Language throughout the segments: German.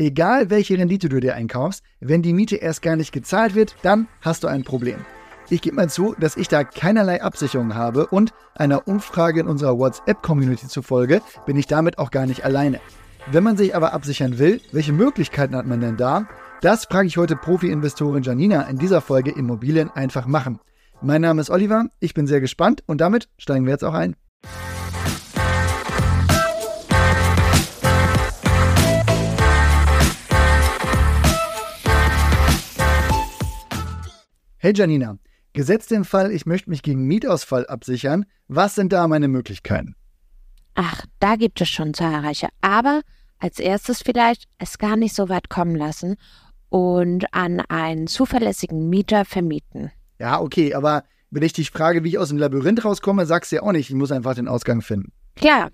Egal welche Rendite du dir einkaufst, wenn die Miete erst gar nicht gezahlt wird, dann hast du ein Problem. Ich gebe mal zu, dass ich da keinerlei Absicherung habe und einer Umfrage in unserer WhatsApp-Community zufolge bin ich damit auch gar nicht alleine. Wenn man sich aber absichern will, welche Möglichkeiten hat man denn da? Das frage ich heute Profi-Investorin Janina in dieser Folge Immobilien einfach machen. Mein Name ist Oliver, ich bin sehr gespannt und damit steigen wir jetzt auch ein. Hey Janina, gesetzt den Fall, ich möchte mich gegen Mietausfall absichern, was sind da meine Möglichkeiten? Ach, da gibt es schon zahlreiche, aber als erstes vielleicht es gar nicht so weit kommen lassen und an einen zuverlässigen Mieter vermieten. Ja, okay, aber wenn ich dich frage, wie ich aus dem Labyrinth rauskomme, sagst du ja auch nicht, ich muss einfach den Ausgang finden. Klar,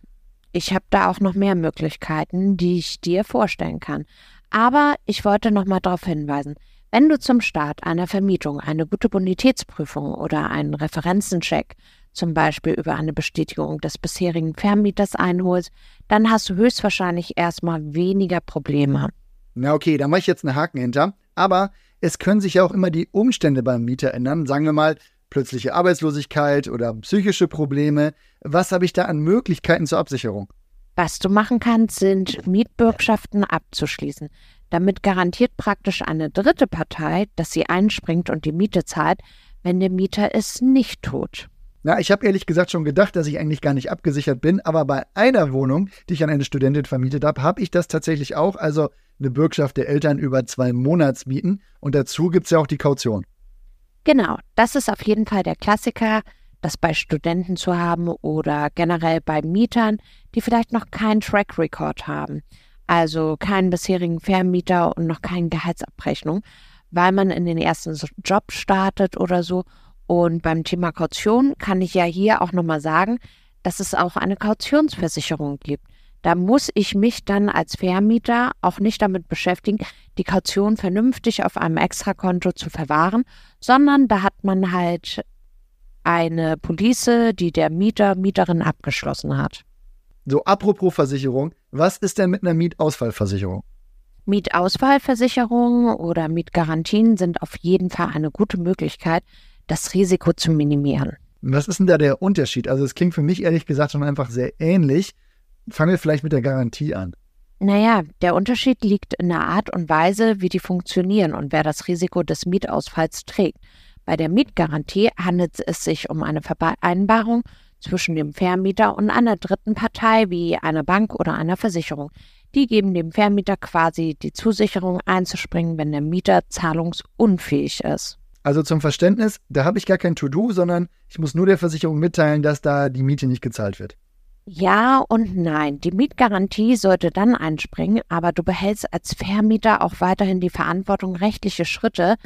ich habe da auch noch mehr Möglichkeiten, die ich dir vorstellen kann. Aber ich wollte noch mal darauf hinweisen, wenn du zum Start einer Vermietung eine gute Bonitätsprüfung oder einen Referenzencheck, zum Beispiel über eine Bestätigung des bisherigen Vermieters einholst, dann hast du höchstwahrscheinlich erstmal weniger Probleme. Na okay, da mache ich jetzt einen Haken hinter. Aber es können sich ja auch immer die Umstände beim Mieter ändern. Sagen wir mal, plötzliche Arbeitslosigkeit oder psychische Probleme. Was habe ich da an Möglichkeiten zur Absicherung? Was du machen kannst, sind Mietbürgschaften abzuschließen. Damit garantiert praktisch eine dritte Partei, dass sie einspringt und die Miete zahlt, wenn der Mieter es nicht tut. Na, ich habe ehrlich gesagt schon gedacht, dass ich eigentlich gar nicht abgesichert bin, aber bei einer Wohnung, die ich an eine Studentin vermietet habe, habe ich das tatsächlich auch, also eine Bürgschaft der Eltern über zwei Monatsmieten und dazu gibt es ja auch die Kaution. Genau, das ist auf jeden Fall der Klassiker, das bei Studenten zu haben oder generell bei Mietern, die vielleicht noch keinen Track Record haben also keinen bisherigen Vermieter und noch keine Gehaltsabrechnung, weil man in den ersten Job startet oder so. Und beim Thema Kaution kann ich ja hier auch nochmal sagen, dass es auch eine Kautionsversicherung gibt. Da muss ich mich dann als Vermieter auch nicht damit beschäftigen, die Kaution vernünftig auf einem Extrakonto zu verwahren, sondern da hat man halt eine Police, die der Mieter, Mieterin abgeschlossen hat. So, apropos Versicherung, was ist denn mit einer Mietausfallversicherung? Mietausfallversicherungen oder Mietgarantien sind auf jeden Fall eine gute Möglichkeit, das Risiko zu minimieren. Was ist denn da der Unterschied? Also es klingt für mich ehrlich gesagt schon einfach sehr ähnlich. Fangen wir vielleicht mit der Garantie an. Naja, der Unterschied liegt in der Art und Weise, wie die funktionieren und wer das Risiko des Mietausfalls trägt. Bei der Mietgarantie handelt es sich um eine Vereinbarung zwischen dem Vermieter und einer dritten Partei wie einer Bank oder einer Versicherung. Die geben dem Vermieter quasi die Zusicherung einzuspringen, wenn der Mieter zahlungsunfähig ist. Also zum Verständnis, da habe ich gar kein To-Do, sondern ich muss nur der Versicherung mitteilen, dass da die Miete nicht gezahlt wird. Ja und nein. Die Mietgarantie sollte dann einspringen, aber du behältst als Vermieter auch weiterhin die Verantwortung, rechtliche Schritte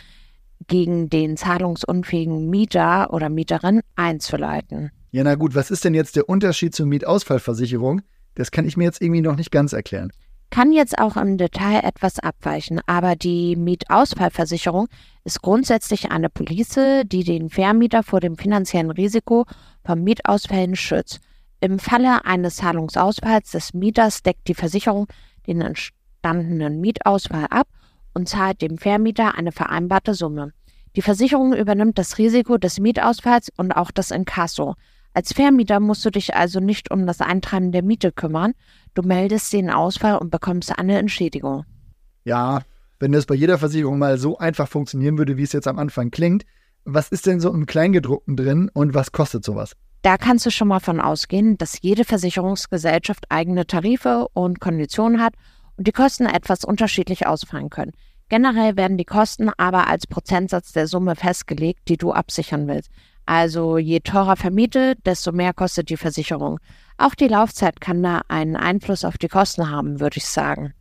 gegen den zahlungsunfähigen Mieter oder Mieterin einzuleiten. Ja, na gut, was ist denn jetzt der Unterschied zur Mietausfallversicherung? Das kann ich mir jetzt irgendwie noch nicht ganz erklären. Kann jetzt auch im Detail etwas abweichen, aber die Mietausfallversicherung ist grundsätzlich eine Police, die den Vermieter vor dem finanziellen Risiko von Mietausfällen schützt. Im Falle eines Zahlungsausfalls des Mieters deckt die Versicherung den entstandenen Mietausfall ab und zahlt dem Vermieter eine vereinbarte Summe. Die Versicherung übernimmt das Risiko des Mietausfalls und auch das Inkasso. Als Vermieter musst du dich also nicht um das Eintreiben der Miete kümmern. Du meldest den Ausfall und bekommst eine Entschädigung. Ja, wenn das bei jeder Versicherung mal so einfach funktionieren würde, wie es jetzt am Anfang klingt, was ist denn so im Kleingedruckten drin und was kostet sowas? Da kannst du schon mal von ausgehen, dass jede Versicherungsgesellschaft eigene Tarife und Konditionen hat und die Kosten etwas unterschiedlich ausfallen können. Generell werden die Kosten aber als Prozentsatz der Summe festgelegt, die du absichern willst. Also je teurer vermietet, desto mehr kostet die Versicherung. Auch die Laufzeit kann da einen Einfluss auf die Kosten haben, würde ich sagen.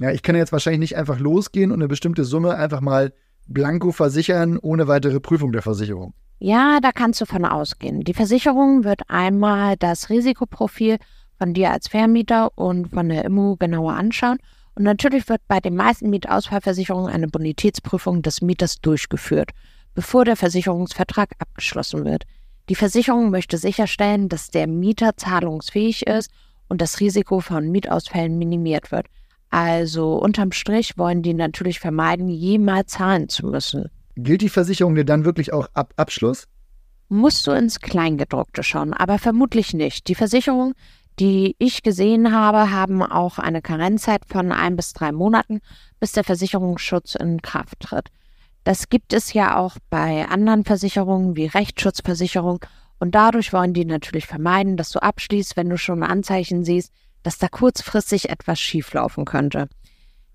Ja, ich kann jetzt wahrscheinlich nicht einfach losgehen und eine bestimmte Summe einfach mal blanko versichern, ohne weitere Prüfung der Versicherung. Ja, da kannst du von ausgehen. Die Versicherung wird einmal das Risikoprofil von dir als Vermieter und von der Immo genauer anschauen. Und natürlich wird bei den meisten Mietausfallversicherungen eine Bonitätsprüfung des Mieters durchgeführt bevor der Versicherungsvertrag abgeschlossen wird. Die Versicherung möchte sicherstellen, dass der Mieter zahlungsfähig ist und das Risiko von Mietausfällen minimiert wird. Also unterm Strich wollen die natürlich vermeiden, jemals zahlen zu müssen. Gilt die Versicherung dir dann wirklich auch ab Abschluss? Musst du ins Kleingedruckte schauen, aber vermutlich nicht. Die Versicherung, die ich gesehen habe, haben auch eine Karenzzeit von ein bis drei Monaten, bis der Versicherungsschutz in Kraft tritt. Das gibt es ja auch bei anderen Versicherungen wie Rechtsschutzversicherung und dadurch wollen die natürlich vermeiden, dass du abschließt, wenn du schon Anzeichen siehst, dass da kurzfristig etwas schieflaufen könnte.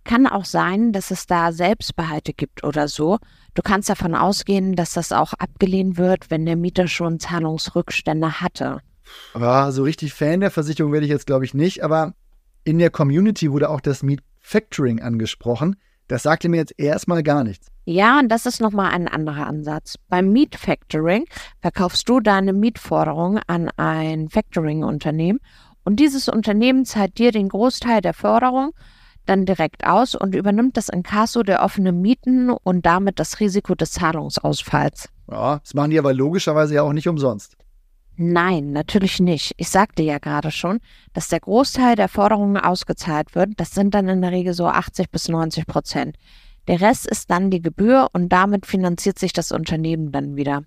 Kann auch sein, dass es da Selbstbehalte gibt oder so. Du kannst davon ausgehen, dass das auch abgelehnt wird, wenn der Mieter schon Zahlungsrückstände hatte. Ja, so richtig Fan der Versicherung werde ich jetzt, glaube ich, nicht, aber in der Community wurde auch das Meet Factoring angesprochen. Das sagte mir jetzt erstmal gar nichts. Ja, und das ist nochmal ein anderer Ansatz. Beim Meet Factoring verkaufst du deine Mietforderung an ein Factoring-Unternehmen und dieses Unternehmen zahlt dir den Großteil der Förderung dann direkt aus und übernimmt das Inkasso der offenen Mieten und damit das Risiko des Zahlungsausfalls. Ja, das machen die aber logischerweise ja auch nicht umsonst. Nein, natürlich nicht. Ich sagte ja gerade schon, dass der Großteil der Forderungen ausgezahlt wird. Das sind dann in der Regel so 80 bis 90 Prozent. Der Rest ist dann die Gebühr und damit finanziert sich das Unternehmen dann wieder.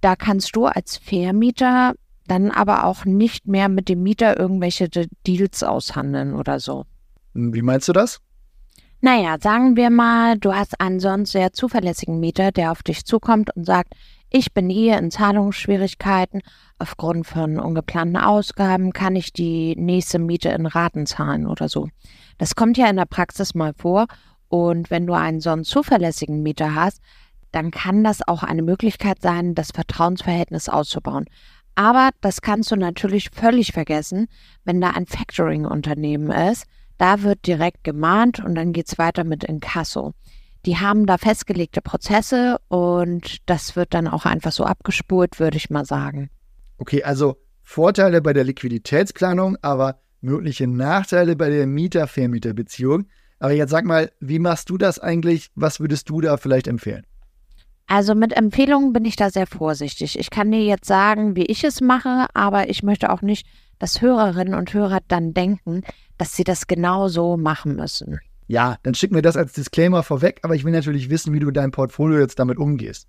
Da kannst du als Vermieter dann aber auch nicht mehr mit dem Mieter irgendwelche Deals aushandeln oder so. Wie meinst du das? Naja, sagen wir mal, du hast einen sonst sehr zuverlässigen Mieter, der auf dich zukommt und sagt, ich bin hier in Zahlungsschwierigkeiten. Aufgrund von ungeplanten Ausgaben kann ich die nächste Miete in Raten zahlen oder so. Das kommt ja in der Praxis mal vor. Und wenn du einen sonst zuverlässigen Mieter hast, dann kann das auch eine Möglichkeit sein, das Vertrauensverhältnis auszubauen. Aber das kannst du natürlich völlig vergessen, wenn da ein Factoring-Unternehmen ist. Da wird direkt gemahnt und dann geht es weiter mit Inkasso. Die haben da festgelegte Prozesse und das wird dann auch einfach so abgespult, würde ich mal sagen. Okay, also Vorteile bei der Liquiditätsplanung, aber mögliche Nachteile bei der Mieter-Vermieter-Beziehung. Aber jetzt sag mal, wie machst du das eigentlich? Was würdest du da vielleicht empfehlen? Also mit Empfehlungen bin ich da sehr vorsichtig. Ich kann dir jetzt sagen, wie ich es mache, aber ich möchte auch nicht, dass Hörerinnen und Hörer dann denken, dass sie das genau so machen müssen. Ja, dann schick mir das als Disclaimer vorweg, aber ich will natürlich wissen, wie du dein Portfolio jetzt damit umgehst.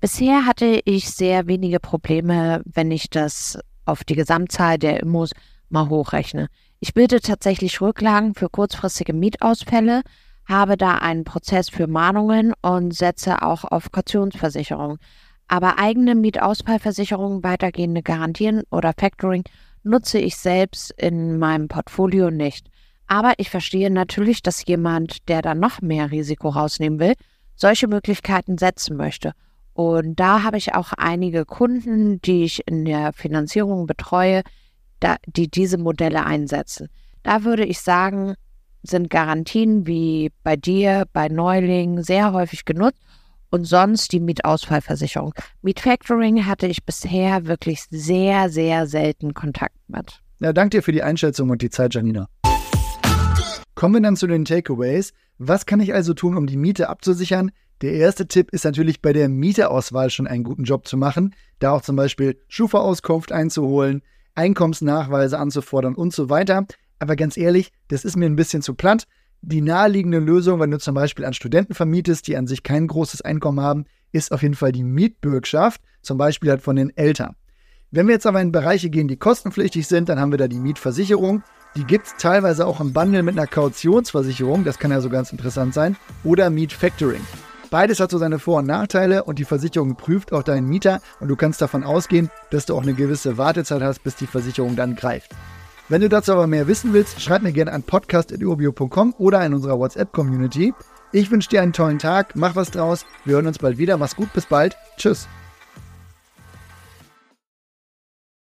Bisher hatte ich sehr wenige Probleme, wenn ich das auf die Gesamtzahl der Immos mal hochrechne. Ich bilde tatsächlich Rücklagen für kurzfristige Mietausfälle, habe da einen Prozess für Mahnungen und setze auch auf Kautionsversicherung. Aber eigene Mietausfallversicherungen, weitergehende Garantien oder Factoring nutze ich selbst in meinem Portfolio nicht. Aber ich verstehe natürlich, dass jemand, der da noch mehr Risiko rausnehmen will, solche Möglichkeiten setzen möchte. Und da habe ich auch einige Kunden, die ich in der Finanzierung betreue, da, die diese Modelle einsetzen. Da würde ich sagen, sind Garantien wie bei dir, bei Neulingen sehr häufig genutzt und sonst die Mietausfallversicherung. Mietfactoring hatte ich bisher wirklich sehr, sehr selten Kontakt mit. Ja, danke dir für die Einschätzung und die Zeit, Janina. Kommen wir dann zu den Takeaways. Was kann ich also tun, um die Miete abzusichern? Der erste Tipp ist natürlich bei der Mieterauswahl schon einen guten Job zu machen, da auch zum Beispiel Schufa-Auskunft einzuholen, Einkommensnachweise anzufordern und so weiter. Aber ganz ehrlich, das ist mir ein bisschen zu platt. Die naheliegende Lösung, wenn du zum Beispiel an Studenten vermietest, die an sich kein großes Einkommen haben, ist auf jeden Fall die Mietbürgschaft, zum Beispiel halt von den Eltern. Wenn wir jetzt aber in Bereiche gehen, die kostenpflichtig sind, dann haben wir da die Mietversicherung. Die gibt es teilweise auch im Bundle mit einer Kautionsversicherung, das kann ja so ganz interessant sein, oder Mietfactoring. Beides hat so seine Vor- und Nachteile und die Versicherung prüft auch deinen Mieter und du kannst davon ausgehen, dass du auch eine gewisse Wartezeit hast, bis die Versicherung dann greift. Wenn du dazu aber mehr wissen willst, schreib mir gerne an podcast.urbio.com oder in unserer WhatsApp-Community. Ich wünsche dir einen tollen Tag, mach was draus, wir hören uns bald wieder, mach's gut, bis bald, tschüss.